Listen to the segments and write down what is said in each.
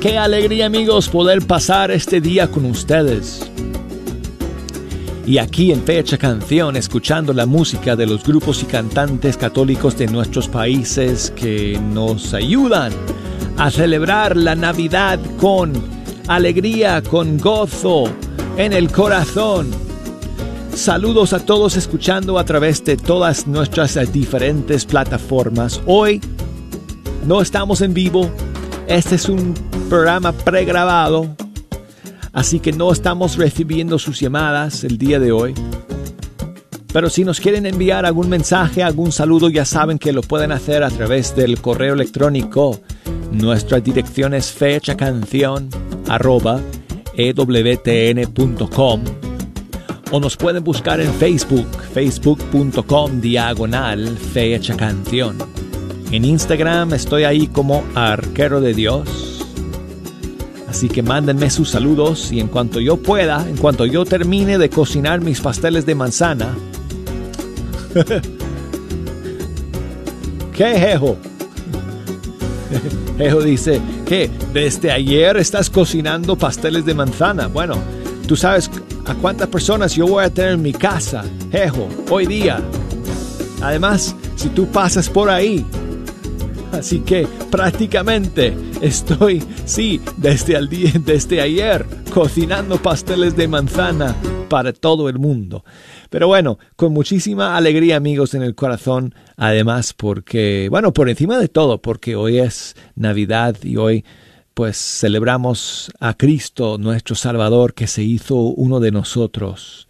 Qué alegría amigos poder pasar este día con ustedes. Y aquí en Fecha Canción, escuchando la música de los grupos y cantantes católicos de nuestros países que nos ayudan a celebrar la Navidad con alegría, con gozo en el corazón. Saludos a todos escuchando a través de todas nuestras diferentes plataformas. Hoy no estamos en vivo. Este es un programa pregrabado, así que no estamos recibiendo sus llamadas el día de hoy. Pero si nos quieren enviar algún mensaje, algún saludo, ya saben que lo pueden hacer a través del correo electrónico. Nuestra dirección es fechacanción ewtn.com o nos pueden buscar en Facebook, facebook.com diagonal fecha canción. En Instagram estoy ahí como arquero de Dios Así que mándenme sus saludos y en cuanto yo pueda, en cuanto yo termine de cocinar mis pasteles de manzana. ¿Qué, Jejo? Jejo dice, ¿qué? ¿Desde ayer estás cocinando pasteles de manzana? Bueno, tú sabes a cuántas personas yo voy a tener en mi casa, Jejo, hoy día. Además, si tú pasas por ahí, Así que prácticamente estoy, sí, desde, el día, desde ayer cocinando pasteles de manzana para todo el mundo. Pero bueno, con muchísima alegría amigos en el corazón, además porque, bueno, por encima de todo, porque hoy es Navidad y hoy pues celebramos a Cristo, nuestro Salvador, que se hizo uno de nosotros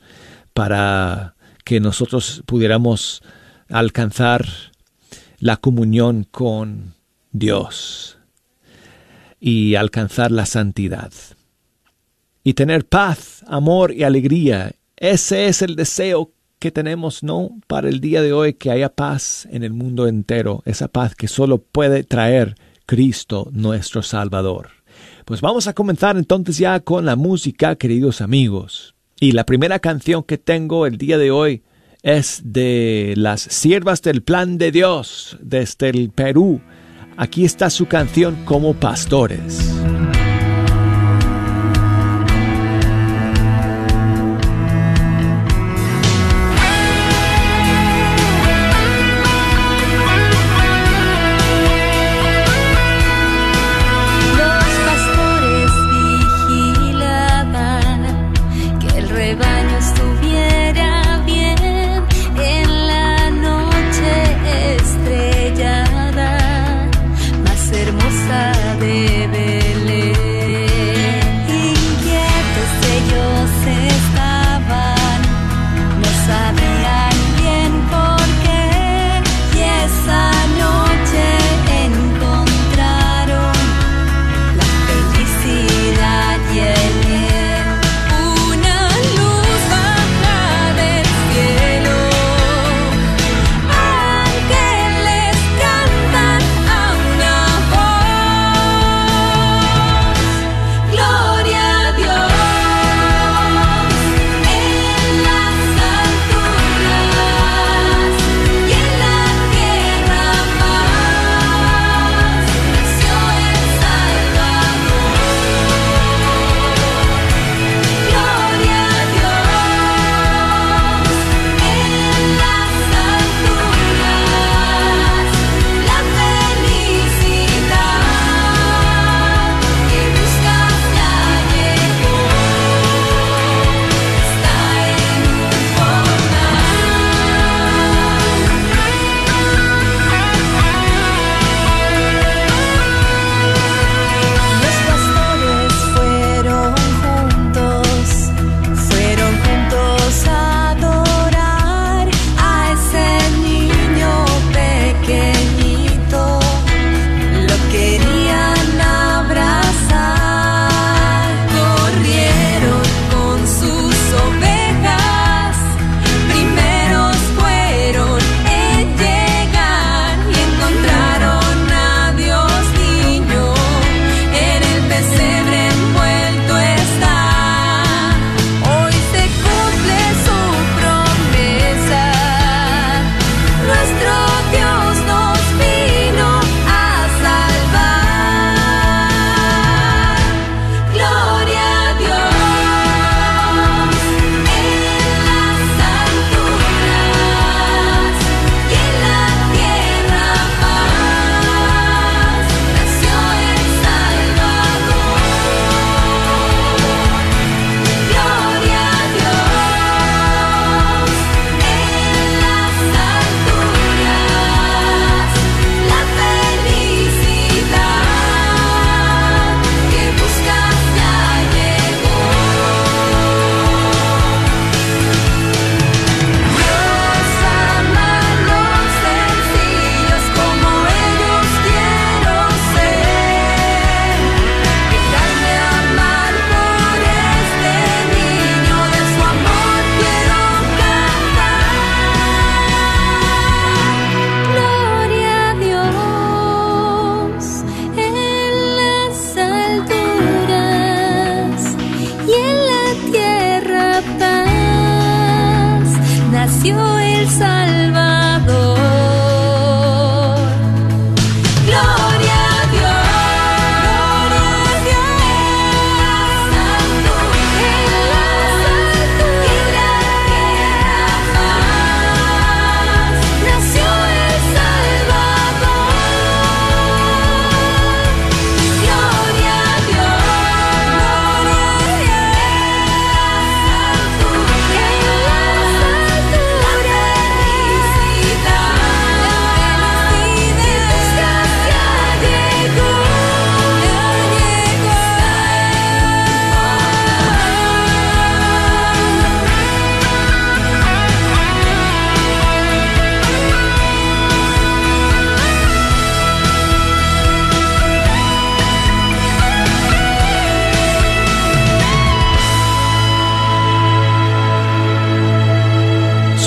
para que nosotros pudiéramos alcanzar la comunión con Dios y alcanzar la santidad. Y tener paz, amor y alegría. Ese es el deseo que tenemos, ¿no? Para el día de hoy, que haya paz en el mundo entero, esa paz que solo puede traer Cristo nuestro Salvador. Pues vamos a comenzar entonces ya con la música, queridos amigos. Y la primera canción que tengo el día de hoy es de las siervas del plan de Dios desde el Perú. Aquí está su canción como pastores.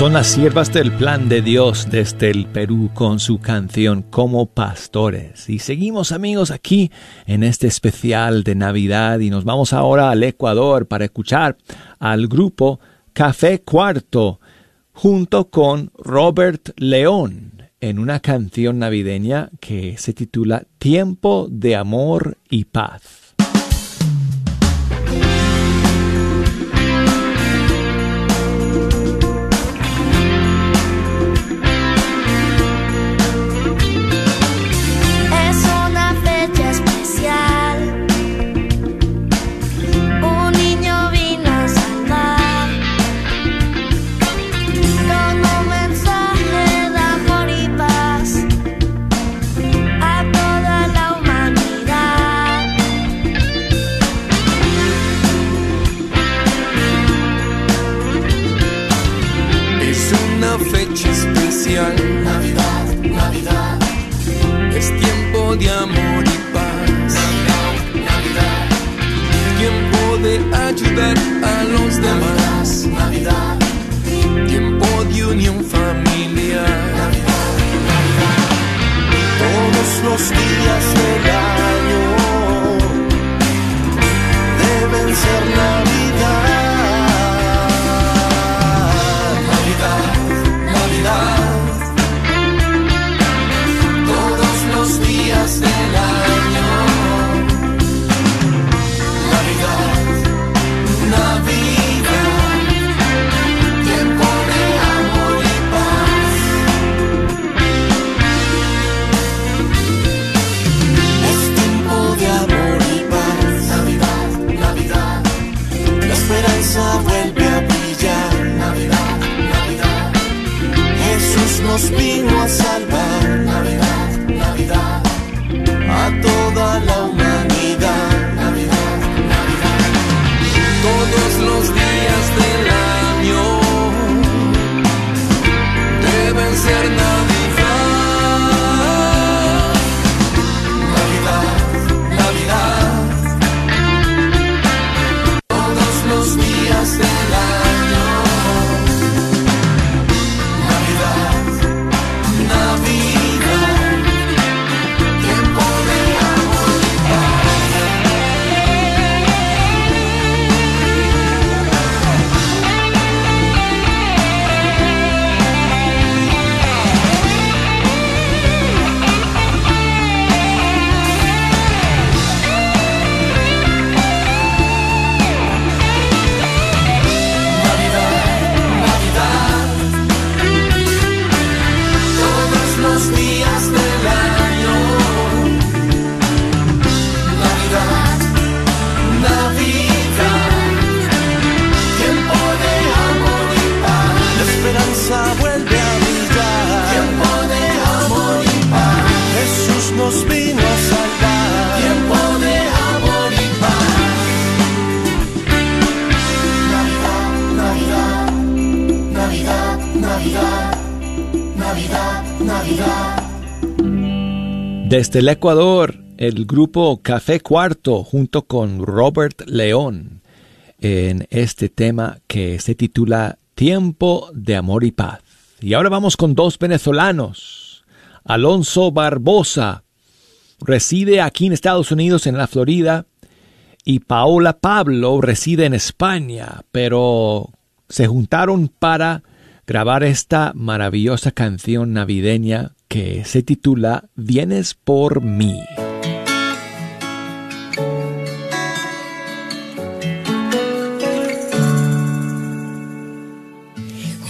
Son las siervas del plan de Dios desde el Perú con su canción Como Pastores. Y seguimos amigos aquí en este especial de Navidad y nos vamos ahora al Ecuador para escuchar al grupo Café Cuarto junto con Robert León en una canción navideña que se titula Tiempo de Amor y Paz. Desde el Ecuador, el grupo Café Cuarto junto con Robert León en este tema que se titula Tiempo de Amor y Paz. Y ahora vamos con dos venezolanos. Alonso Barbosa reside aquí en Estados Unidos, en la Florida, y Paola Pablo reside en España, pero se juntaron para grabar esta maravillosa canción navideña que se titula Vienes por mí.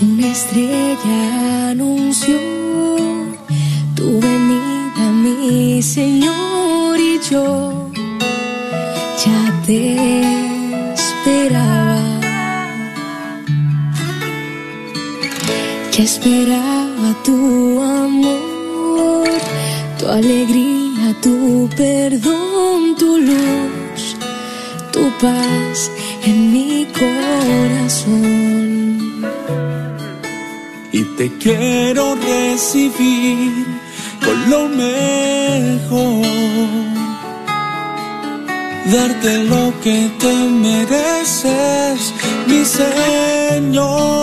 Una estrella anunció tu venida, mi Señor, y yo ya te esperaba. Ya esperaba tu amor tu alegría, tu perdón, tu luz, tu paz en mi corazón. Y te quiero recibir con lo mejor. Darte lo que te mereces, mi Señor.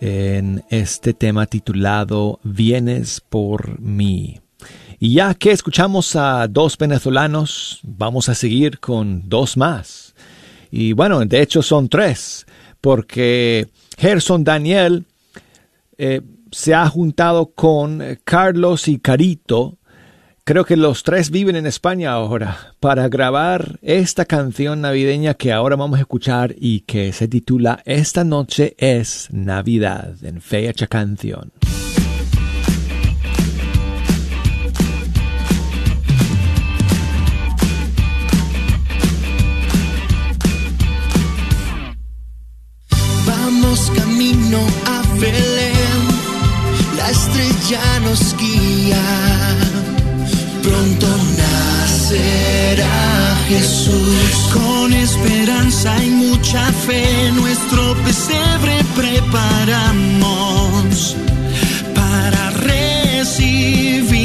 en este tema titulado Vienes por mí. Y ya que escuchamos a dos venezolanos, vamos a seguir con dos más. Y bueno, de hecho son tres, porque Gerson Daniel eh, se ha juntado con Carlos y Carito Creo que los tres viven en España ahora para grabar esta canción navideña que ahora vamos a escuchar y que se titula Esta noche es Navidad en fecha canción. Vamos camino a Belén, la estrella nos guía pronto nacerá Jesús. Con esperanza y mucha fe nuestro pesebre preparamos para recibirle.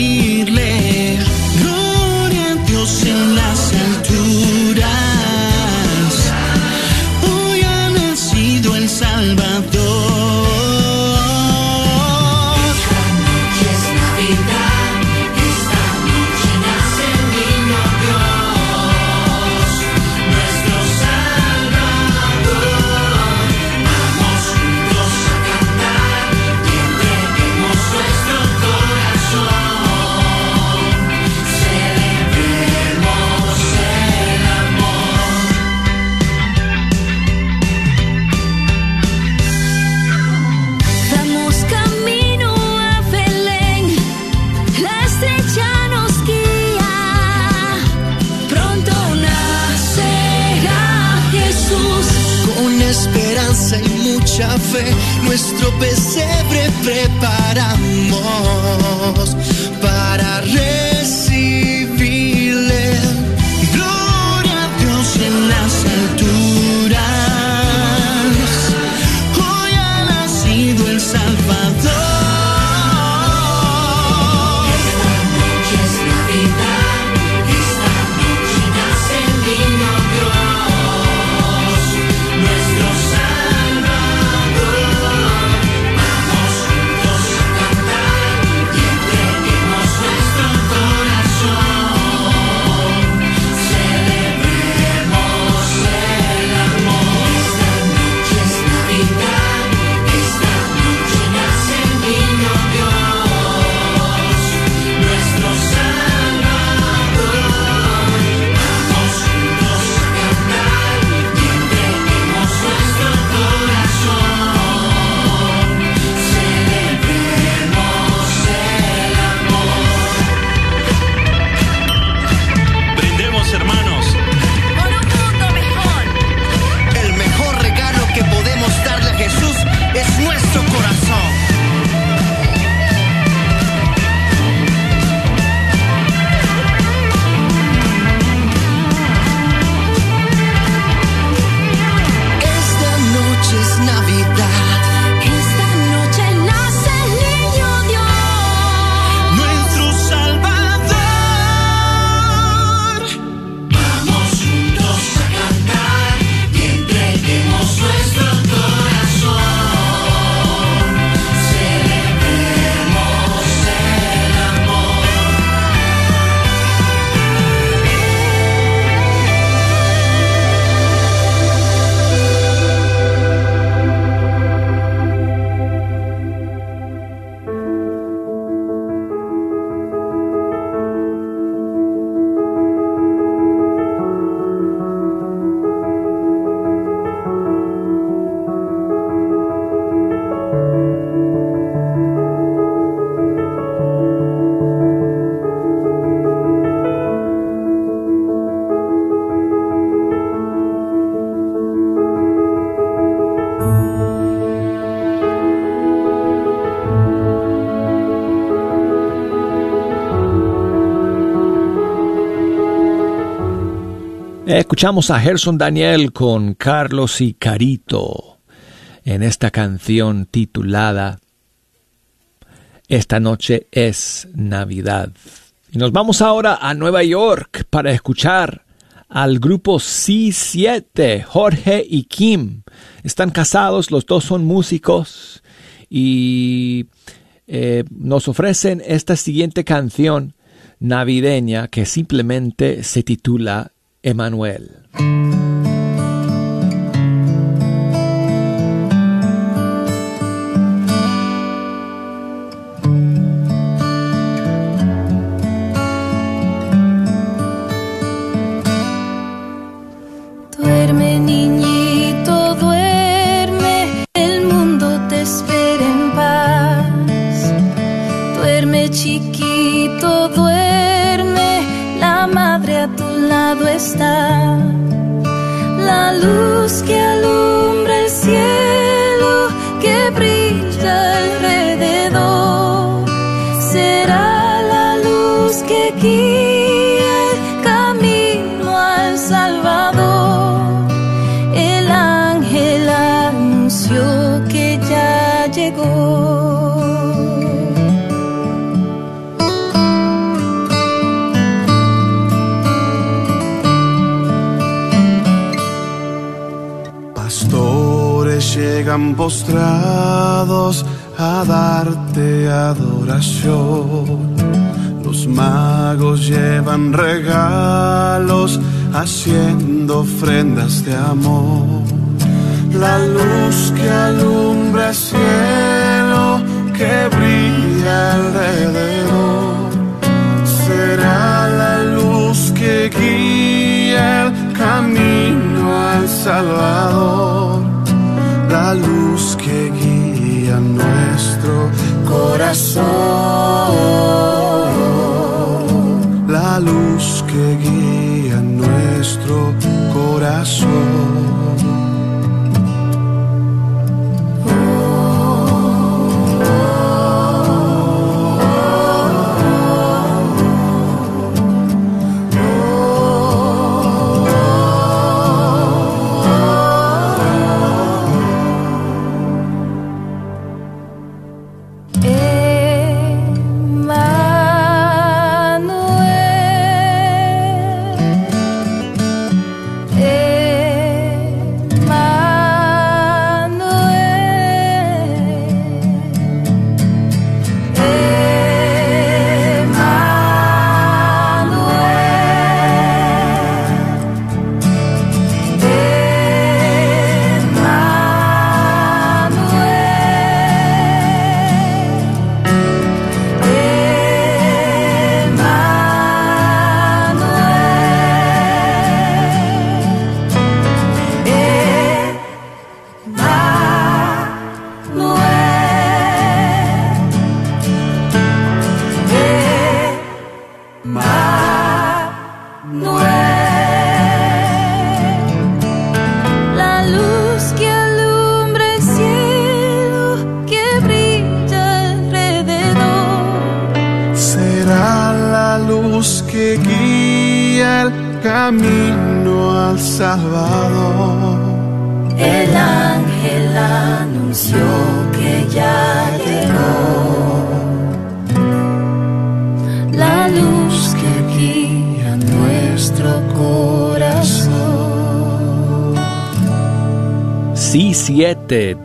Escuchamos a Gerson Daniel con Carlos y Carito en esta canción titulada Esta noche es Navidad. Y nos vamos ahora a Nueva York para escuchar al grupo C7, Jorge y Kim. Están casados, los dos son músicos y eh, nos ofrecen esta siguiente canción navideña que simplemente se titula Emanuel. Luz que postrados a darte adoración. Los magos llevan regalos haciendo ofrendas de amor. La luz que alumbra el cielo que brilla alrededor será la luz que guía el camino al Salvador, la luz que guía nuestro corazón, la luz que guía nuestro corazón.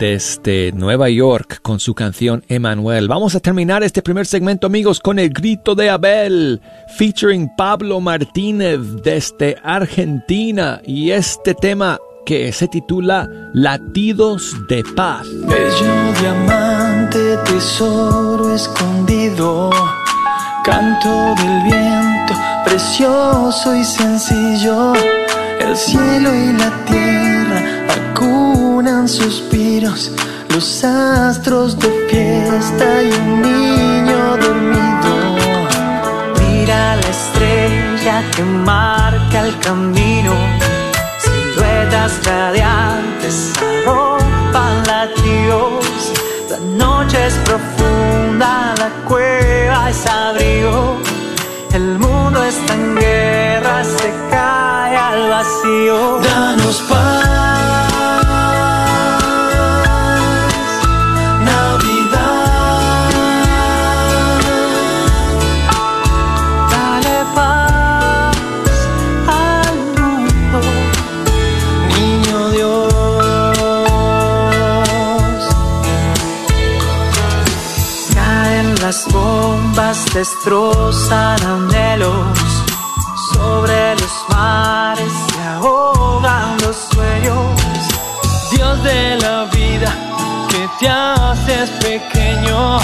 Desde Nueva York con su canción Emanuel. Vamos a terminar este primer segmento, amigos, con el grito de Abel, featuring Pablo Martínez desde Argentina. Y este tema que se titula Latidos de Paz. Bello diamante, tesoro escondido, canto del viento, precioso y sencillo. El cielo y la tierra suspiros, los astros de fiesta y un niño dormido. Mira la estrella que marca el camino, siluetas radiantes arropan latidos. La noche es profunda, la cueva es abrigo. El mundo está en guerra, se cae al vacío. Danos paz, destrozan anhelos sobre los mares, se ahogan los sueños. Dios de la vida, que te haces pequeño,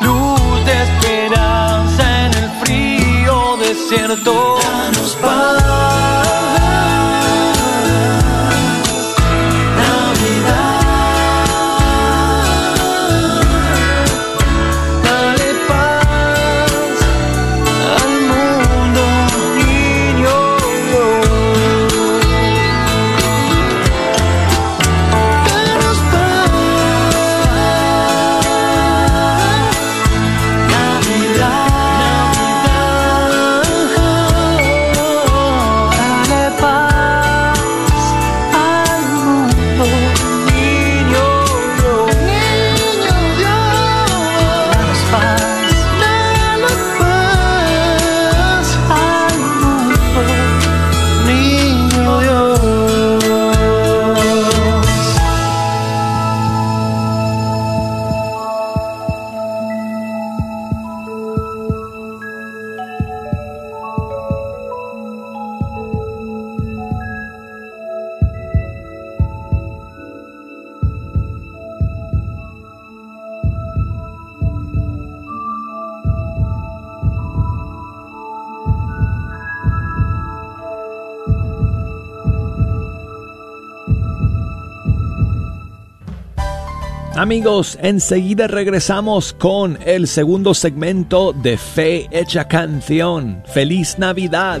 luz de esperanza en el frío desierto. Danos paz. Amigos, enseguida regresamos con el segundo segmento de Fe Hecha Canción. ¡Feliz Navidad!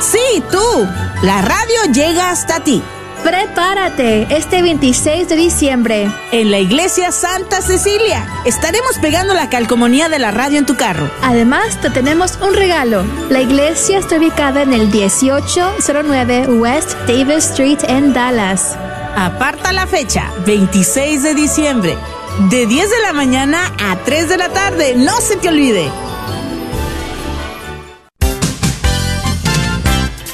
¡Sí, tú! La radio llega hasta ti. Prepárate este 26 de diciembre. En la iglesia Santa Cecilia estaremos pegando la calcomanía de la radio en tu carro. Además, te tenemos un regalo. La iglesia está ubicada en el 1809 West Davis Street en Dallas. Aparta la fecha, 26 de diciembre, de 10 de la mañana a 3 de la tarde. No se te olvide.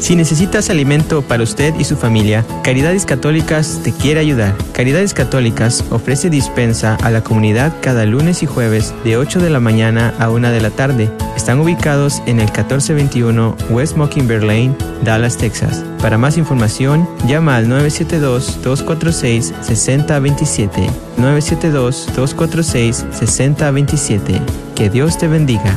Si necesitas alimento para usted y su familia, Caridades Católicas te quiere ayudar. Caridades Católicas ofrece dispensa a la comunidad cada lunes y jueves de 8 de la mañana a 1 de la tarde. Están ubicados en el 1421 West Mockingbird Lane, Dallas, Texas. Para más información, llama al 972-246-6027. 972-246-6027. Que Dios te bendiga.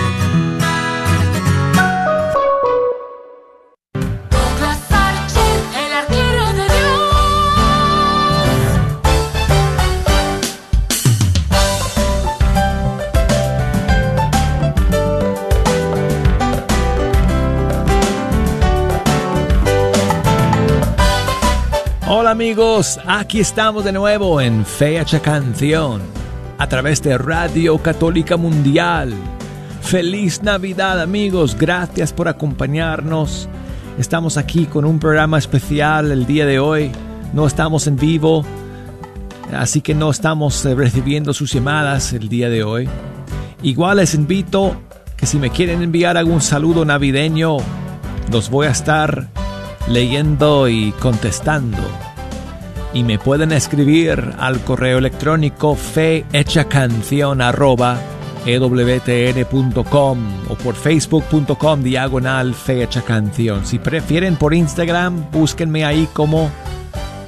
Aquí estamos de nuevo en Fecha Canción a través de Radio Católica Mundial. Feliz Navidad amigos, gracias por acompañarnos. Estamos aquí con un programa especial el día de hoy. No estamos en vivo, así que no estamos eh, recibiendo sus llamadas el día de hoy. Igual les invito que si me quieren enviar algún saludo navideño, los voy a estar leyendo y contestando. Y me pueden escribir al correo electrónico fehechacancion arroba ewtn.com o por facebook.com diagonal fehechacanción. Si prefieren por Instagram, búsquenme ahí como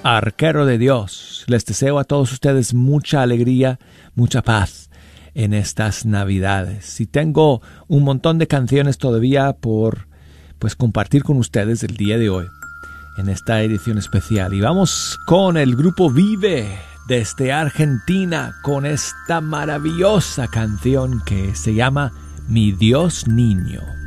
Arquero de Dios. Les deseo a todos ustedes mucha alegría, mucha paz en estas navidades. Y tengo un montón de canciones todavía por pues compartir con ustedes el día de hoy en esta edición especial. Y vamos con el grupo Vive desde Argentina con esta maravillosa canción que se llama Mi Dios Niño.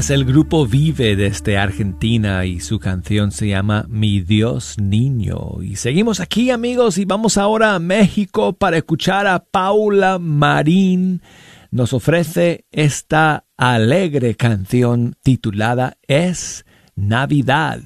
Es el grupo Vive desde Argentina y su canción se llama Mi Dios Niño. Y seguimos aquí amigos y vamos ahora a México para escuchar a Paula Marín. Nos ofrece esta alegre canción titulada Es Navidad.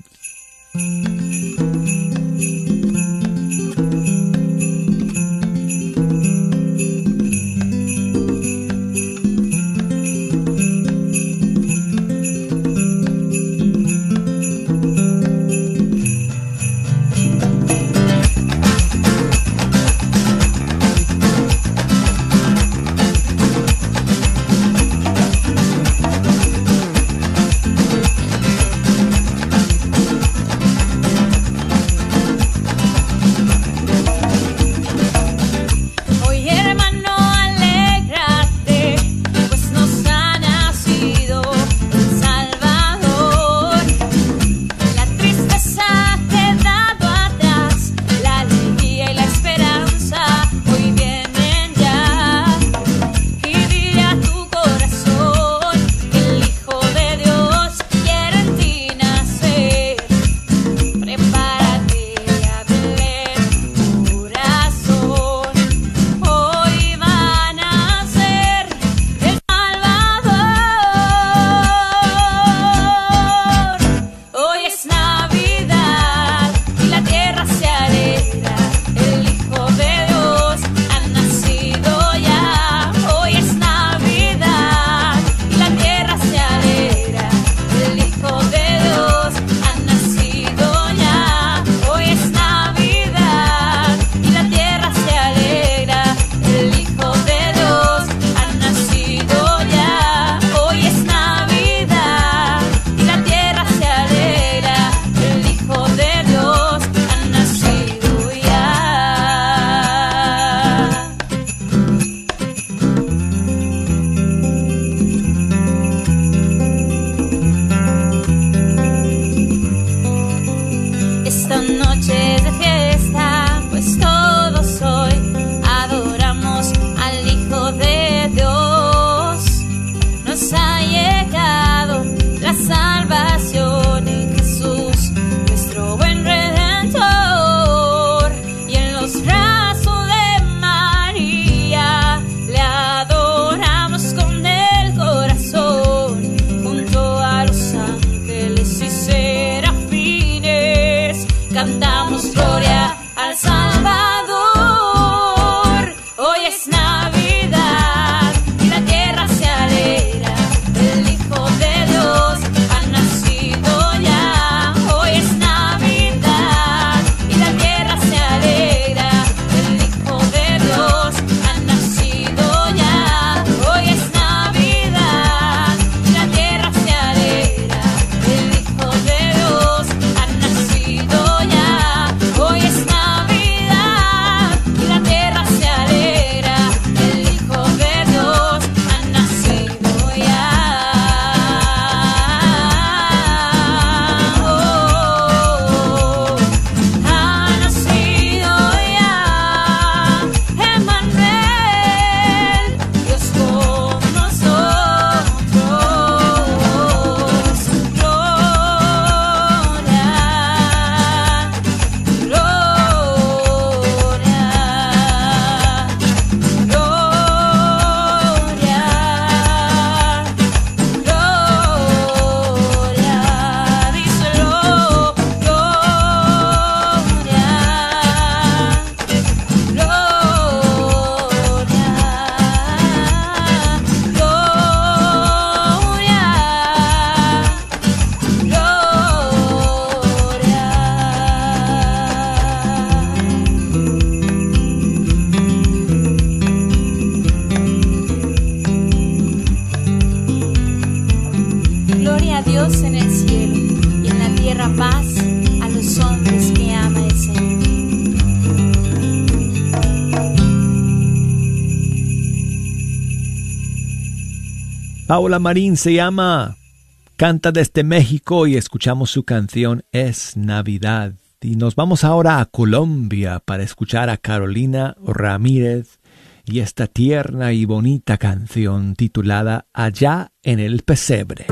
Paula Marín se llama Canta desde México y escuchamos su canción Es Navidad. Y nos vamos ahora a Colombia para escuchar a Carolina Ramírez y esta tierna y bonita canción titulada Allá en el Pesebre.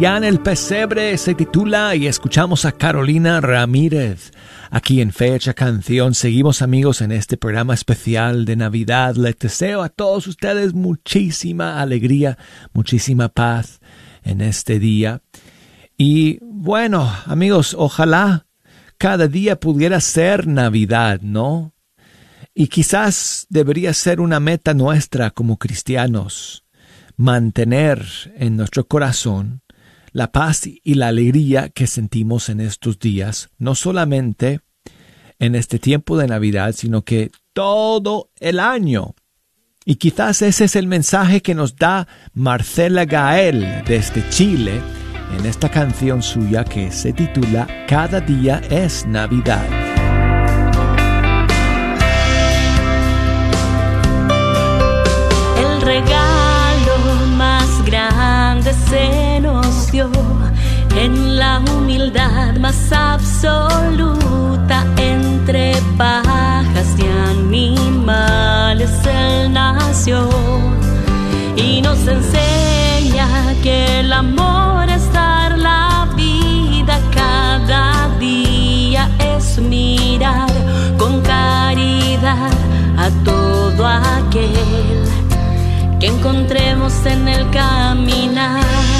Allá en el pesebre se titula y escuchamos a Carolina Ramírez. Aquí en Fecha Canción seguimos amigos en este programa especial de Navidad. Les deseo a todos ustedes muchísima alegría, muchísima paz en este día. Y bueno, amigos, ojalá cada día pudiera ser Navidad, ¿no? Y quizás debería ser una meta nuestra como cristianos, mantener en nuestro corazón la paz y la alegría que sentimos en estos días, no solamente en este tiempo de Navidad, sino que todo el año. Y quizás ese es el mensaje que nos da Marcela Gael desde Chile en esta canción suya que se titula Cada día es Navidad. El regalo más grande dio en la humildad más absoluta entre pajas y animales él nació y nos enseña que el amor es dar la vida cada día es mirar con caridad a todo aquel que encontremos en el caminar.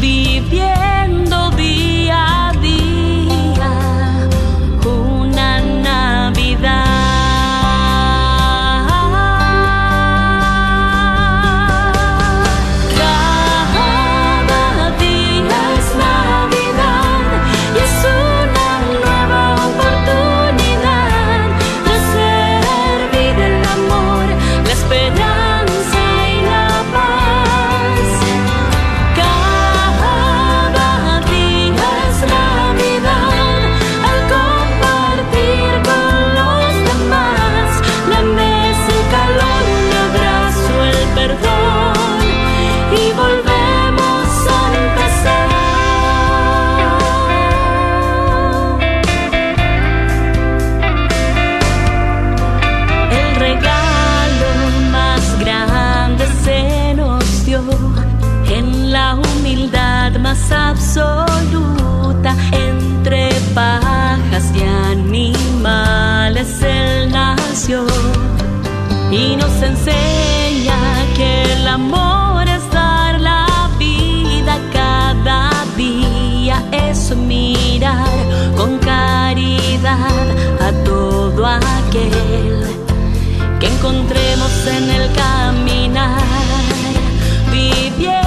Viviendo humildad más absoluta. Entre pajas y animales él nació y nos enseña que el amor es dar la vida cada día. Es mirar con caridad a todo aquel que encontremos en el caminar, viviendo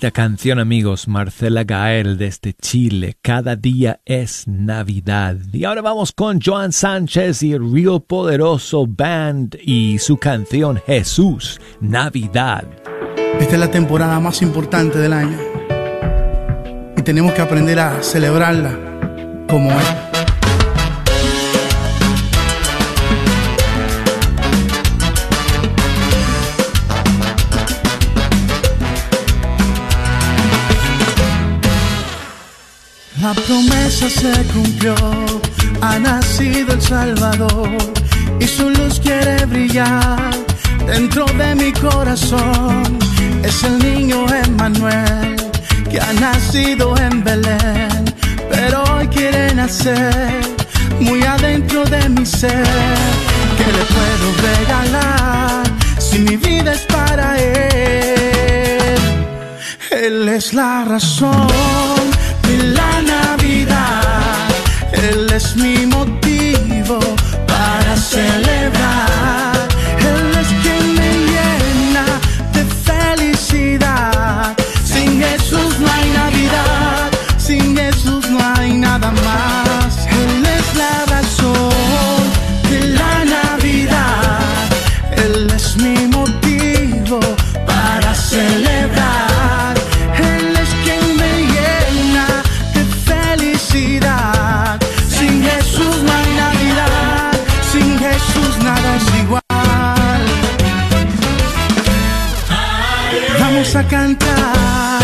bonita canción amigos, Marcela Gael desde Chile. Cada día es Navidad. Y ahora vamos con Joan Sánchez y el Río Poderoso Band y su canción Jesús, Navidad. Esta es la temporada más importante del año y tenemos que aprender a celebrarla como es. La promesa se cumplió, ha nacido el Salvador y su luz quiere brillar dentro de mi corazón. Es el niño Emmanuel que ha nacido en Belén, pero hoy quiere nacer muy adentro de mi ser. ¿Qué le puedo regalar si mi vida es para él? Él es la razón la Navidad. Él es mi motivo para celebrar. cantar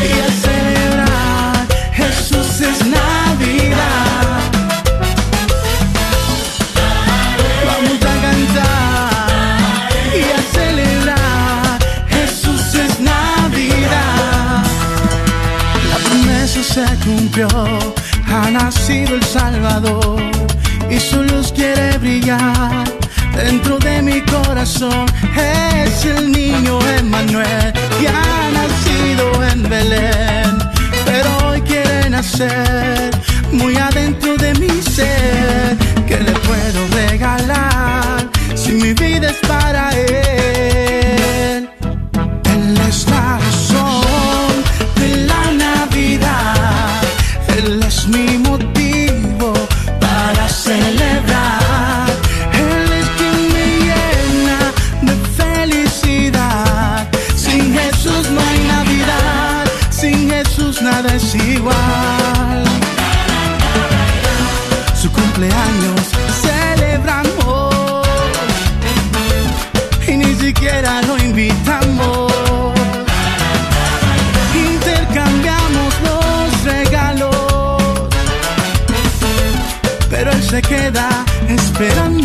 y a celebrar. Jesús es Navidad. Vamos a cantar y a celebrar. Jesús es Navidad. La promesa se cumplió. Ha nacido el Salvador y su luz quiere brillar dentro de mi corazón es el niño Emmanuel que ha nacido en Belén, pero hoy quiere nacer muy adentro de mi ser. ¿Qué le puedo regalar si mi vida es para él? esperando.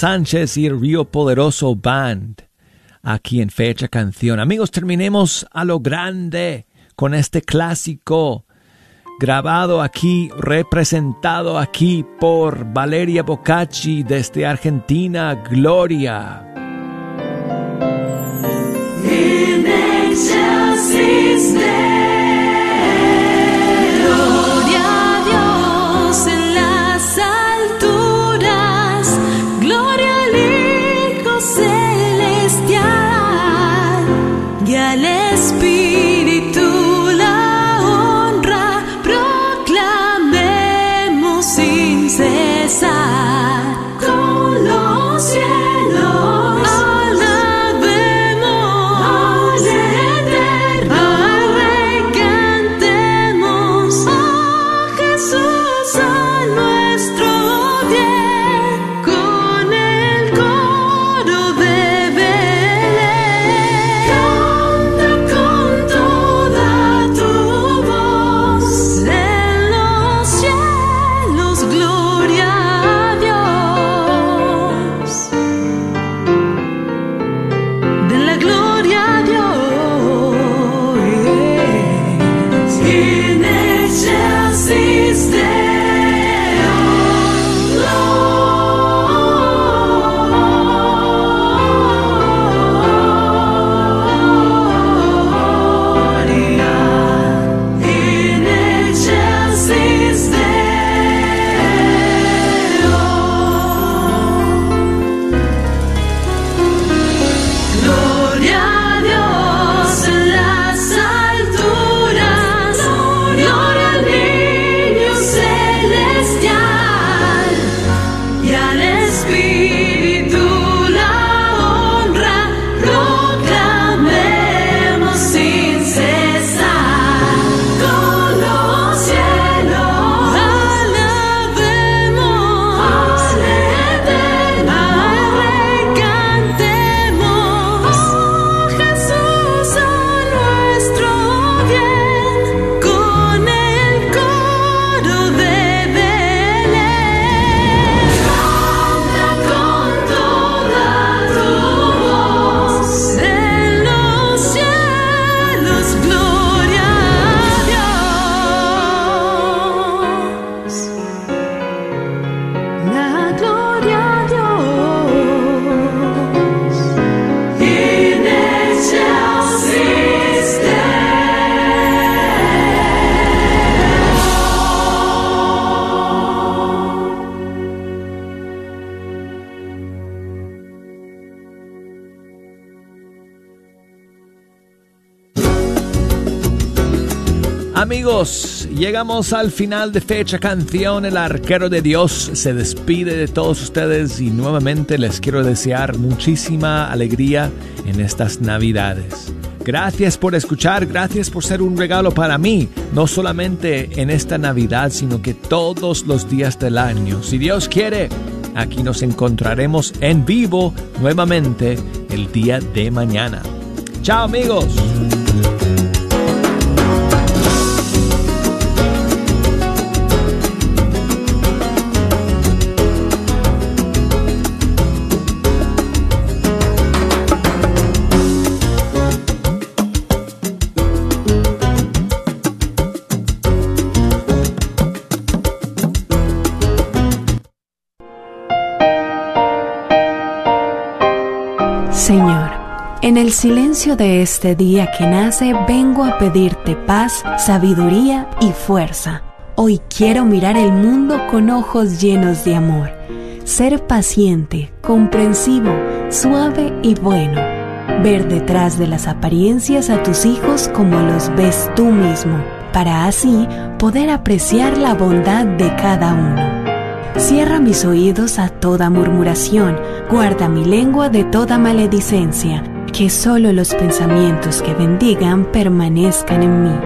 Sánchez y el Río Poderoso Band aquí en Fecha Canción. Amigos, terminemos a lo grande con este clásico grabado aquí, representado aquí por Valeria Bocacci desde Argentina, Gloria. In Amigos, llegamos al final de fecha canción. El arquero de Dios se despide de todos ustedes y nuevamente les quiero desear muchísima alegría en estas navidades. Gracias por escuchar, gracias por ser un regalo para mí, no solamente en esta Navidad, sino que todos los días del año. Si Dios quiere, aquí nos encontraremos en vivo nuevamente el día de mañana. Chao amigos. Silencio de este día que nace vengo a pedirte paz, sabiduría y fuerza. Hoy quiero mirar el mundo con ojos llenos de amor, ser paciente, comprensivo, suave y bueno, ver detrás de las apariencias a tus hijos como los ves tú mismo, para así poder apreciar la bondad de cada uno. Cierra mis oídos a toda murmuración, guarda mi lengua de toda maledicencia, que solo los pensamientos que bendigan permanezcan en mí.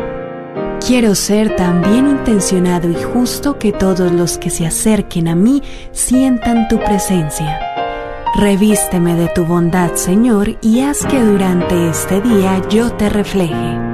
Quiero ser tan bien intencionado y justo que todos los que se acerquen a mí sientan tu presencia. Revísteme de tu bondad, Señor, y haz que durante este día yo te refleje.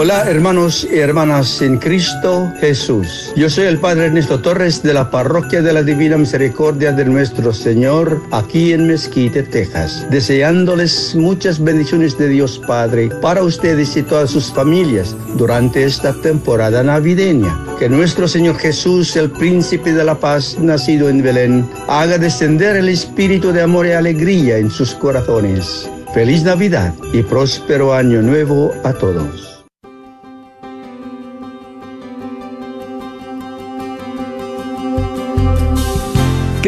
Hola hermanos y hermanas en Cristo Jesús. Yo soy el Padre Ernesto Torres de la Parroquia de la Divina Misericordia de nuestro Señor aquí en Mesquite, Texas. Deseándoles muchas bendiciones de Dios Padre para ustedes y todas sus familias durante esta temporada navideña. Que nuestro Señor Jesús, el príncipe de la paz nacido en Belén, haga descender el espíritu de amor y alegría en sus corazones. Feliz Navidad y próspero año nuevo a todos.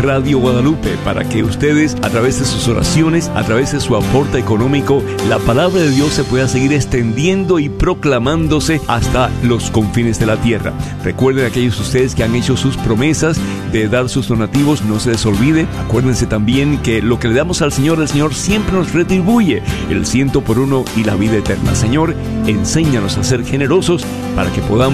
Radio Guadalupe para que ustedes a través de sus oraciones, a través de su aporte económico, la palabra de Dios se pueda seguir extendiendo y proclamándose hasta los confines de la tierra. Recuerden aquellos ustedes que han hecho sus promesas de dar sus donativos, no se les olvide. Acuérdense también que lo que le damos al Señor, el Señor siempre nos retribuye el ciento por uno y la vida eterna. Señor, enséñanos a ser generosos para que podamos